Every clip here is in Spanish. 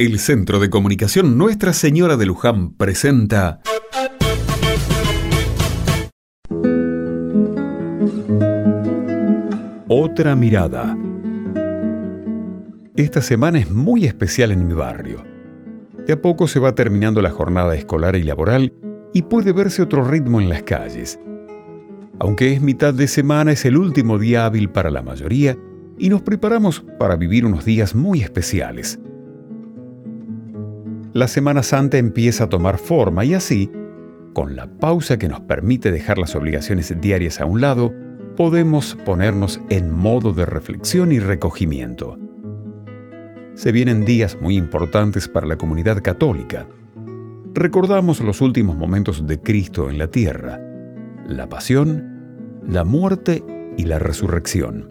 El Centro de Comunicación Nuestra Señora de Luján presenta Otra mirada. Esta semana es muy especial en mi barrio. De a poco se va terminando la jornada escolar y laboral y puede verse otro ritmo en las calles. Aunque es mitad de semana, es el último día hábil para la mayoría y nos preparamos para vivir unos días muy especiales. La Semana Santa empieza a tomar forma y así, con la pausa que nos permite dejar las obligaciones diarias a un lado, podemos ponernos en modo de reflexión y recogimiento. Se vienen días muy importantes para la comunidad católica. Recordamos los últimos momentos de Cristo en la tierra, la pasión, la muerte y la resurrección.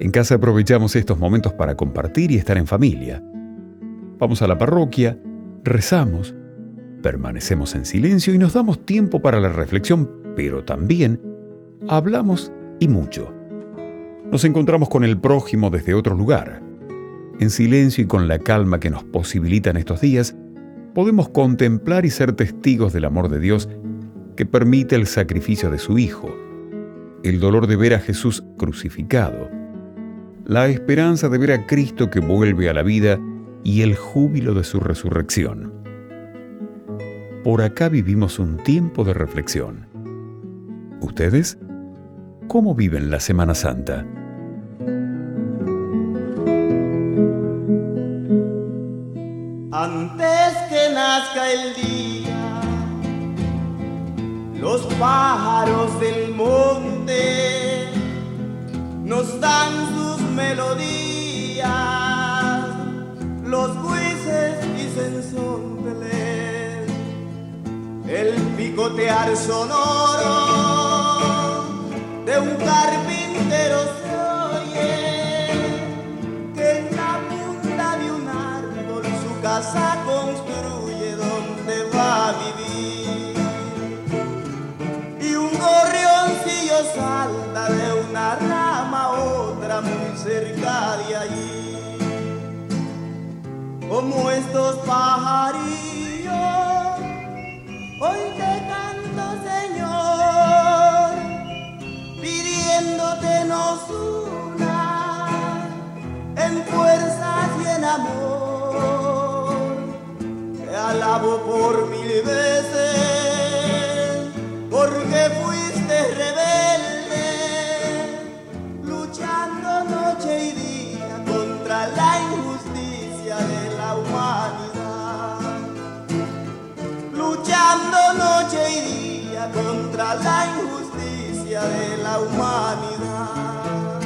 En casa aprovechamos estos momentos para compartir y estar en familia. Vamos a la parroquia, rezamos, permanecemos en silencio y nos damos tiempo para la reflexión, pero también hablamos y mucho. Nos encontramos con el prójimo desde otro lugar. En silencio y con la calma que nos posibilitan estos días, podemos contemplar y ser testigos del amor de Dios que permite el sacrificio de su Hijo, el dolor de ver a Jesús crucificado, la esperanza de ver a Cristo que vuelve a la vida y el júbilo de su resurrección. Por acá vivimos un tiempo de reflexión. ¿Ustedes? ¿Cómo viven la Semana Santa? Antes que nazca el día, los pájaros del monte nos dan sus melodías, el picotear sonoro de un carpintero se oye que en la punta de un árbol su casa construye donde va a vivir. Y un gorrioncillo salta de una rama a otra muy cerca de allí como estos pajarillos luchando noche y día contra la injusticia de la humanidad.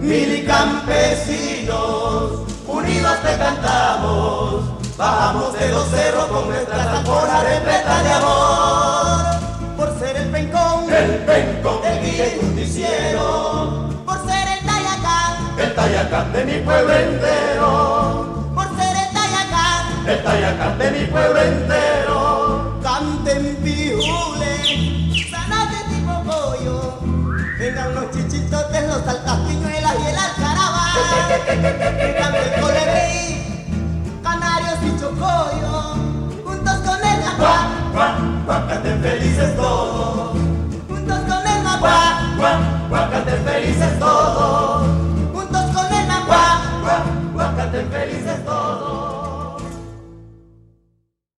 Mil campesinos unidos te cantamos bajamos de los cerros con nuestras zamporas repletas de amor. Por ser el pencón El pencón, el guía y justiciero. Por ser el tayacán el Tayacán de mi pueblo entero, el Tayacán de mi pueblo entero. canten pijules sanas de tipo pollo vengan los chichitotes los saltapiñuelas y el alcaraván que cante el colibrí canarios y chocollo juntos con el macuá guac, guac, canten felices todos. juntos con el Guac, guac, guac, canten felices todos.